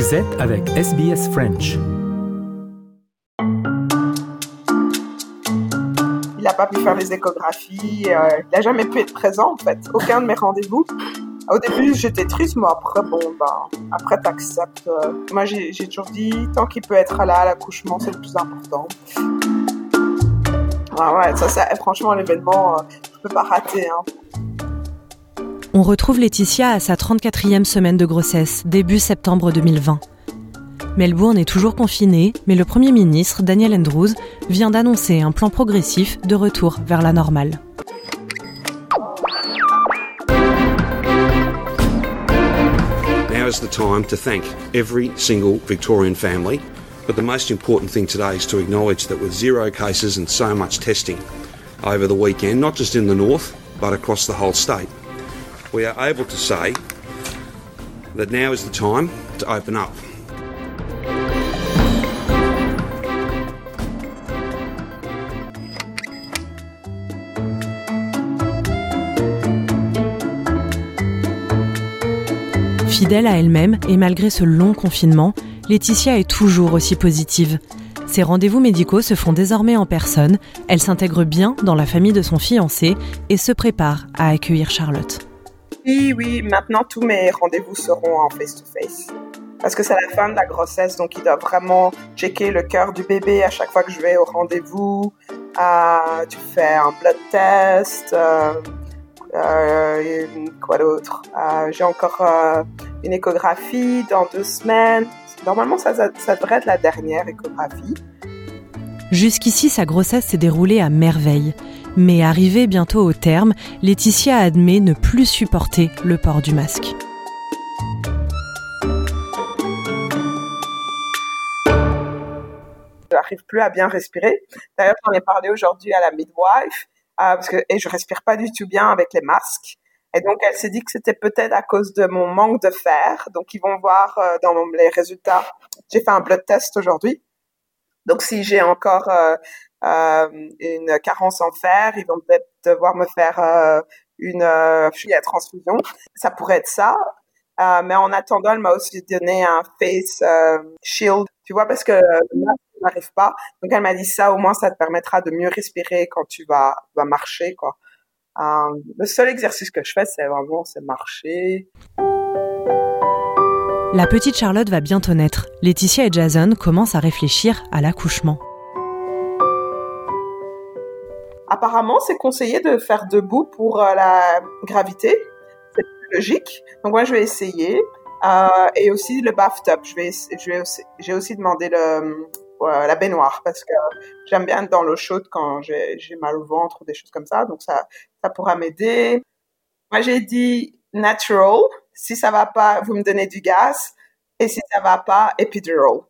Vous êtes avec SBS French. Il n'a pas pu faire les échographies, euh, il n'a jamais pu être présent en fait, aucun de mes rendez-vous. Au début, j'étais triste, mais après, bon, bah, après, t'acceptes. Euh. moi, j'ai toujours dit, tant qu'il peut être là à l'accouchement, c'est le plus important. Ah ouais, ça, ça franchement, l'événement, euh, je peux pas rater. Hein. On retrouve Laetitia à sa 34e semaine de grossesse, début septembre 2020. Melbourne est toujours confinée, mais le Premier ministre, Daniel Andrews, vient d'annoncer un plan progressif de retour vers la normale. Now is the time to thank every single Victorian family. But the most important thing today is to acknowledge that with zero cases and so much testing over the weekend, not just in the north, but across the whole state, we are able to say that now is the time to open up. Fidèle à elle-même et malgré ce long confinement, Laetitia est toujours aussi positive. Ses rendez-vous médicaux se font désormais en personne, elle s'intègre bien dans la famille de son fiancé et se prépare à accueillir Charlotte. Oui, oui, maintenant tous mes rendez-vous seront en face-to-face. Parce que c'est la fin de la grossesse, donc il doit vraiment checker le cœur du bébé à chaque fois que je vais au rendez-vous. Euh, tu fais un blood test. Euh, euh, quoi d'autre J'ai encore une échographie dans deux semaines. Normalement, ça, ça devrait être la dernière échographie. Jusqu'ici, sa grossesse s'est déroulée à merveille. Mais arrivée bientôt au terme, Laetitia admet ne plus supporter le port du masque. Je n'arrive plus à bien respirer. D'ailleurs, j'en ai parlé aujourd'hui à la midwife, euh, parce que et je respire pas du tout bien avec les masques. Et donc, elle s'est dit que c'était peut-être à cause de mon manque de fer. Donc, ils vont voir euh, dans les résultats. J'ai fait un blood test aujourd'hui. Donc, si j'ai encore euh, une carence en fer, ils vont peut-être devoir me faire euh, une euh, transfusion. Ça pourrait être ça. Euh, mais en attendant, elle m'a aussi donné un face shield, tu vois, parce que là, n'arrive pas. Donc elle m'a dit ça, au moins ça te permettra de mieux respirer quand tu vas, vas marcher, quoi. le seul exercice que je fais, c'est vraiment c'est marcher. La petite Charlotte va bientôt naître. Laetitia et Jason commencent à réfléchir à l'accouchement. Apparemment, c'est conseillé de faire debout pour euh, la gravité. C'est logique. Donc moi, je vais essayer. Euh, et aussi le bathtub. Je vais, je vais j'ai aussi demandé euh, la baignoire parce que j'aime bien être dans l'eau chaude quand j'ai, j'ai mal au ventre ou des choses comme ça. Donc ça, ça pourra m'aider. Moi, j'ai dit natural. Si ça va pas, vous me donnez du gaz. Et si ça va pas, epidural.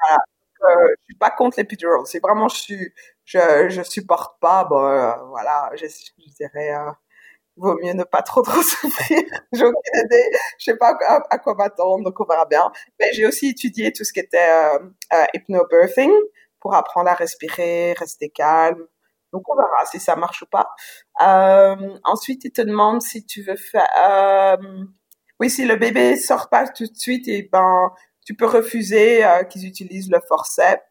Voilà. Euh, je suis pas contre l'epidural. C'est vraiment, je suis, je, je supporte pas. Bon, euh, voilà, je, je dirais, euh, vaut mieux ne pas trop trop souffrir. j'ai aucune idée. Je sais pas à, quoi m'attendre, donc on verra bien. Mais j'ai aussi étudié tout ce qui était euh, euh, hypnobirthing pour apprendre à respirer, rester calme. Donc on verra si ça marche ou pas. Euh, ensuite, il te demande si tu veux faire. Oui, si le bébé sort pas tout de suite, et ben tu peux refuser qu'ils utilisent le forceps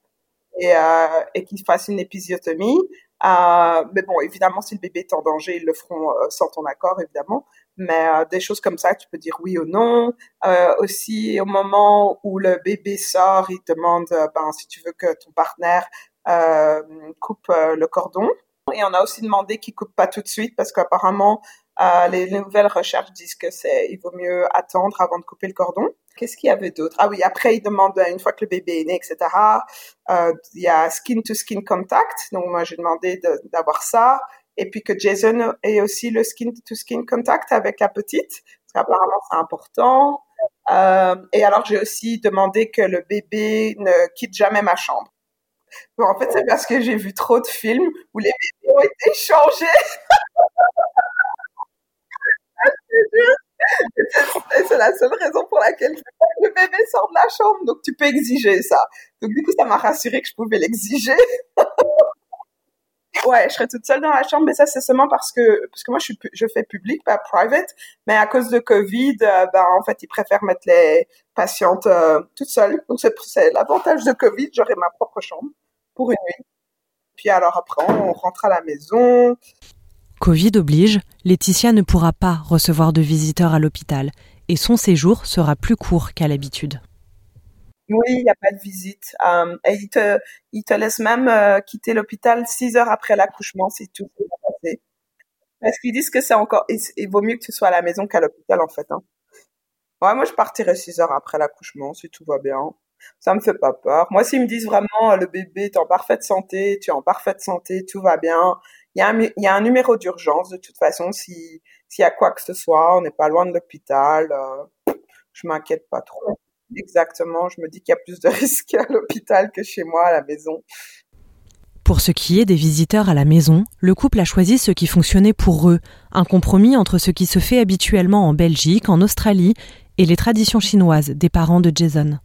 et, euh, et qu'ils fassent une épisiotomie. Euh, mais bon, évidemment, si le bébé est en danger, ils le feront euh, sans ton accord, évidemment. Mais euh, des choses comme ça, tu peux dire oui ou non. Euh, aussi, au moment où le bébé sort, il demande ben, si tu veux que ton partenaire coupe le cordon. Et on a aussi demandé qu'il coupe pas tout de suite parce qu'apparemment, les nouvelles recherches disent que c'est, il vaut mieux attendre avant de couper le cordon. Qu'est-ce qu'il y avait d'autre? Ah oui, après, il demande, une fois que le bébé est né, etc., euh, il y a skin-to-skin contact. Donc, moi, j'ai demandé d'avoir ça. Et puis que Jason ait aussi le skin-to-skin contact avec la petite. Parce qu'apparemment, c'est important. Euh, et alors, j'ai aussi demandé que le bébé ne quitte jamais ma chambre. En fait, c'est parce que j'ai vu trop de films où les bébés ont été changés. c'est la seule raison pour laquelle le bébé sort de la chambre, donc tu peux exiger ça. Donc du coup, ça m'a rassuré que je pouvais l'exiger. Ouais, je serais toute seule dans la chambre, mais ça c'est seulement parce que parce que moi je fais public, pas private, mais à cause de Covid, euh, ben en fait ils préfèrent mettre les patientes euh, toutes seules. Donc c'est l'avantage de Covid, j'aurai ma propre chambre pour une nuit. Puis alors après on rentre à la maison. Covid oblige, Laetitia ne pourra pas recevoir de visiteurs à l'hôpital et son séjour sera plus court qu'à l'habitude. Oui, il n'y a pas de visite. Euh, et il te, il laisse même euh, quitter l'hôpital six heures après l'accouchement si tout s'est passé. Parce qu'ils disent que c'est encore, il, vaut mieux que tu sois à la maison qu'à l'hôpital en fait. Hein. Ouais, moi je partirai six heures après l'accouchement si tout va bien. Ça me fait pas peur. Moi, s'ils me disent vraiment le bébé est en parfaite santé, tu es en parfaite santé, tout va bien, il y a un, numéro d'urgence de toute façon si s'il y a quoi que ce soit, on n'est pas loin de l'hôpital. Euh, je m'inquiète pas trop. Exactement, je me dis qu'il y a plus de risques à l'hôpital que chez moi à la maison. Pour ce qui est des visiteurs à la maison, le couple a choisi ce qui fonctionnait pour eux, un compromis entre ce qui se fait habituellement en Belgique, en Australie et les traditions chinoises des parents de Jason.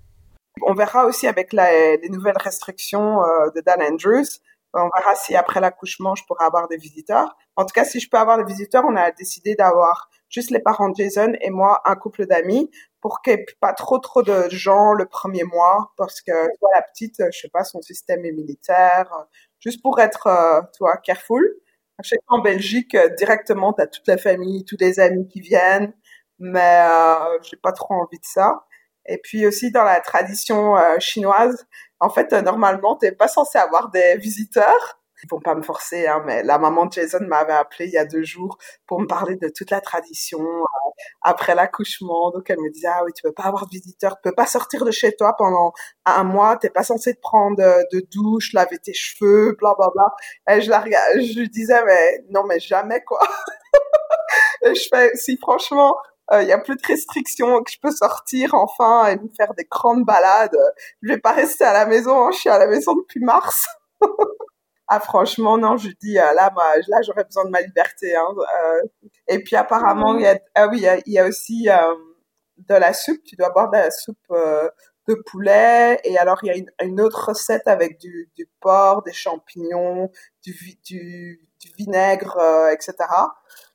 On verra aussi avec les nouvelles restrictions euh, de Dan Andrews. On verra si après l'accouchement, je pourrai avoir des visiteurs. En tout cas, si je peux avoir des visiteurs, on a décidé d'avoir juste les parents de Jason et moi, un couple d'amis, pour qu'il n'y ait pas trop trop de gens le premier mois, parce que toi, la petite, je sais pas, son système est militaire, juste pour être, euh, tu vois, careful. Je sais Belgique, euh, directement, tu as toute la famille, tous les amis qui viennent, mais euh, j'ai pas trop envie de ça. Et puis aussi dans la tradition euh, chinoise, en fait, euh, normalement, t'es pas censé avoir des visiteurs. Ils vont pas me forcer, hein, mais la maman de Jason m'avait appelé il y a deux jours pour me parler de toute la tradition euh, après l'accouchement. Donc elle me disait ah oui, tu peux pas avoir de visiteurs, tu peux pas sortir de chez toi pendant un mois, t'es pas censé te prendre de, douche, laver tes cheveux, bla bla bla. Et je la regarde, je lui disais mais non mais jamais quoi. et je fais si franchement il euh, y a plus de restrictions, que je peux sortir enfin et me faire des grandes balades. Je vais pas rester à la maison, hein, je suis à la maison depuis mars. ah franchement non, je dis euh, là là j'aurais besoin de ma liberté. Hein. Euh, et puis apparemment il y a ah oui il y a, aussi de la soupe. Tu dois boire de la soupe de poulet et alors il y a une, autre recette avec du, du, porc, des champignons, du, du vinaigre, etc.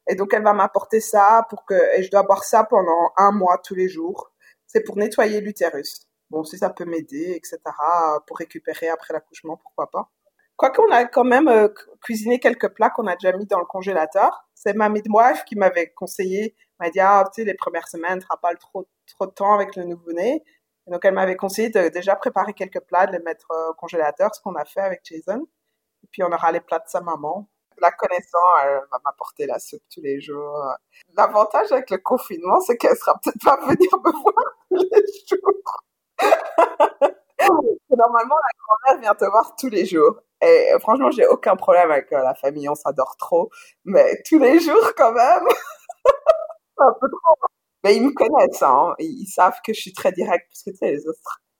Et donc, elle va m'apporter ça pour que, et je dois boire ça pendant un mois tous les jours. C'est pour nettoyer l'utérus. Bon, si ça peut m'aider, etc., pour récupérer après l'accouchement, pourquoi pas. Quoi qu'on a quand même euh, cuisiné quelques plats qu'on a déjà mis dans le congélateur. C'est ma midwife qui m'avait conseillé, m'a dit, ah, tu sais, les premières semaines, tu pas trop, trop de temps avec le nouveau-né. donc, elle m'avait conseillé de déjà préparer quelques plats, de les mettre euh, au congélateur, ce qu'on a fait avec Jason. Et puis, on aura les plats de sa maman la connaissant, elle va m'apporter la soupe tous les jours. L'avantage avec le confinement, c'est qu'elle sera peut-être pas venir me voir tous les jours. Normalement, la grand-mère vient te voir tous les jours. Et franchement, j'ai aucun problème avec euh, la famille, on s'adore trop. Mais tous les jours, quand même, c'est un peu trop. Mais ils me connaissent, hein. Ils savent que je suis très directe, parce que tu sais, les,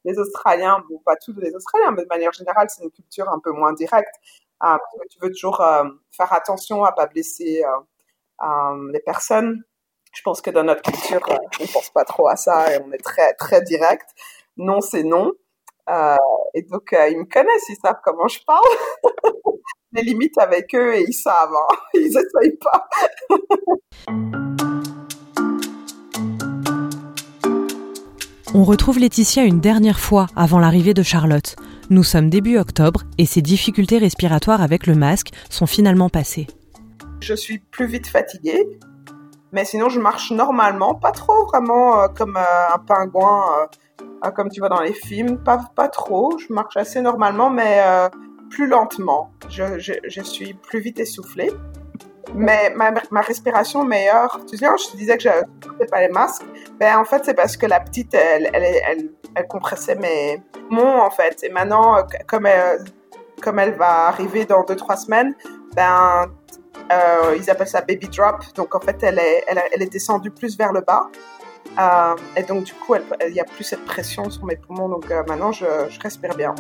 les Australiens, bon, pas tous les Australiens, mais de manière générale, c'est une culture un peu moins directe. Ah, tu veux toujours euh, faire attention à pas blesser euh, euh, les personnes. Je pense que dans notre culture, on pense pas trop à ça et on est très très direct. Non, c'est non. et donc ils me connaissent, ils savent comment je parle. les limites avec eux et ils savent. Hein. Ils essayent pas. On retrouve Laetitia une dernière fois avant l'arrivée de Charlotte. Nous sommes début octobre et ses difficultés respiratoires avec le masque sont finalement passées. Je suis plus vite fatiguée, mais sinon je marche normalement, pas trop vraiment euh, comme euh, un pingouin, euh, comme tu vois dans les films, pas, pas trop. Je marche assez normalement, mais plus lentement. Je, je, suis plus vite essoufflée. Mais ma, ma respiration meilleure, tu sais, je te disais que je ne pas les masques. Ben, en fait, c'est parce que la petite, elle, elle, elle compressait mes poumons, en fait. Et maintenant, euh, comme elle, comme elle va arriver dans 2-3 semaines, ben, euh, ils appellent ça baby drop. Donc, en fait, elle est, elle, elle est descendue plus vers le bas. Euh, et donc, du coup, il n'y a plus cette pression sur mes poumons. Donc, euh, maintenant, je, je respire bien.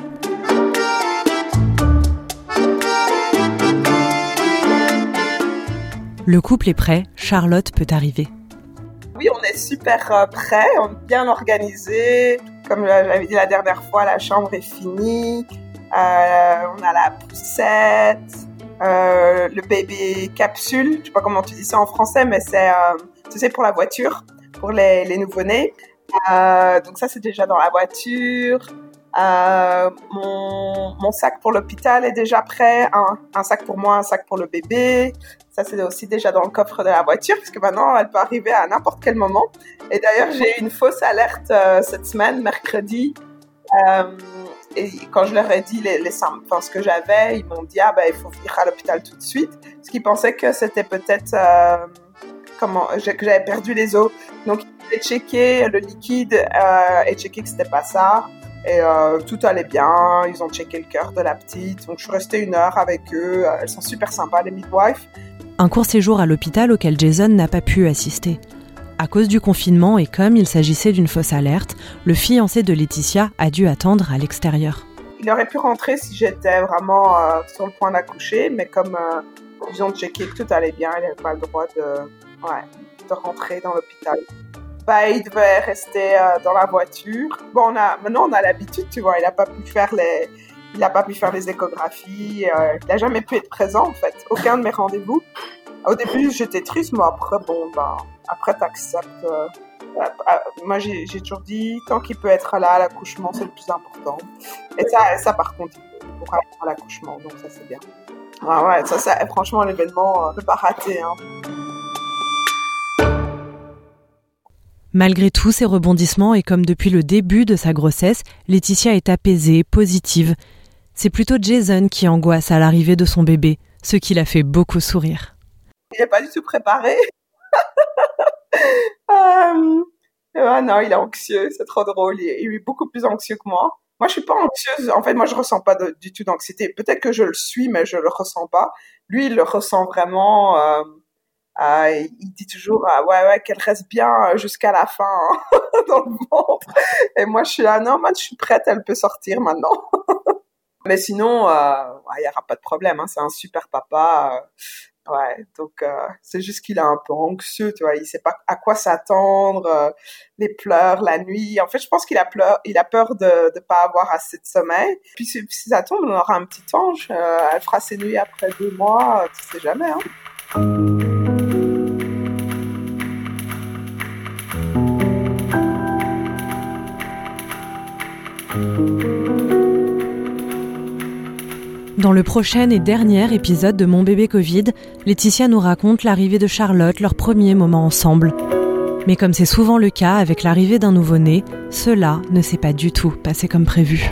Le couple est prêt, Charlotte peut arriver. Oui, on est super prêt, on est bien organisé. Comme j'avais dit la dernière fois, la chambre est finie. Euh, on a la poussette. euh, le baby capsule, je sais pas comment tu dis ça en français, mais c'est euh, pour la voiture, pour les, les nouveau-nés. Euh, donc ça c'est déjà dans la voiture. Euh, mon, sac pour l'hôpital est déjà prêt, un, sac pour moi, un sac pour le bébé. Ça c'est aussi déjà dans le coffre de la voiture, puisque maintenant elle peut arriver à n'importe quel moment. Et d'ailleurs j'ai eu une fausse alerte euh, cette semaine, mercredi. Euh, et quand je leur ai dit les, enfin, ce que j'avais, ils m'ont dit ah ben il faut venir à l'hôpital tout de suite, parce qu'ils pensaient que c'était peut-être comment que j'avais perdu les os. Donc ils ont checké le liquide et checké que c'était pas ça. Et euh, tout allait bien, ils ont checké le cœur de la petite. Donc je suis restée une heure avec eux. Elles sont super sympas, les midwives. Un court séjour à l'hôpital auquel Jason n'a pas pu assister. À cause du confinement et comme il s'agissait d'une fausse alerte, le fiancé de Laetitia a dû attendre à l'extérieur. Il aurait pu rentrer si j'étais vraiment euh, sur le point d'accoucher, mais comme euh, ils ont checké que tout allait bien, il n'avait pas le droit de, ouais, de rentrer dans l'hôpital. Bah, il devait rester euh, dans la voiture. Bon, on a, maintenant on a l'habitude, tu vois, il n'a pas pu faire les, il n'a pas pu faire les échographies, euh, il n'a jamais pu être présent en fait, aucun de mes rendez-vous. Au début, j'étais triste, mais après, bon, bah, après, t'acceptes. Euh, moi, j'ai toujours dit, tant qu'il peut être là l'accouchement, c'est le plus important. Et ça, ça par contre, il pourra être à l'accouchement, donc ça, c'est bien. Ouais, ouais, ça, ça franchement, l'événement, ne pas rater. Hein. Malgré tous ces rebondissements et comme depuis le début de sa grossesse, Laetitia est apaisée, positive. C'est plutôt Jason qui angoisse à l'arrivée de son bébé, ce qui l'a fait beaucoup sourire. Il n'est pas du tout préparé. euh, ah non, il est anxieux, c'est trop drôle. Il est, beaucoup plus anxieux que moi. Moi, je suis pas anxieuse. En fait, moi, je ressens pas du tout d'anxiété. Peut-être que je le suis, mais je le ressens pas. Lui, il le ressent vraiment. Euh, euh, il dit toujours euh, ouais ouais qu'elle reste bien euh, jusqu'à la fin hein, dans le ventre. Et moi, je suis là non, je suis prête, elle peut sortir maintenant. mais sinon, il y aura pas de problème. Hein, c'est un super papa. Ouais, donc euh, c'est juste qu'il est un peu anxieux, tu vois, il sait pas à quoi s'attendre, euh, les pleurs la nuit. En fait, je pense qu'il a peur, il a peur de ne pas avoir assez de sommeil. Puis si, ça tombe, on aura un petit ange, euh, elle fera ses nuits après deux mois, tu sais jamais. Hein. Dans le prochain et dernier épisode de Mon bébé Covid, Laetitia nous raconte l'arrivée de Charlotte, leur premier moment ensemble. Mais comme c'est souvent le cas avec l'arrivée d'un nouveau-né, cela ne s'est pas du tout passé comme prévu.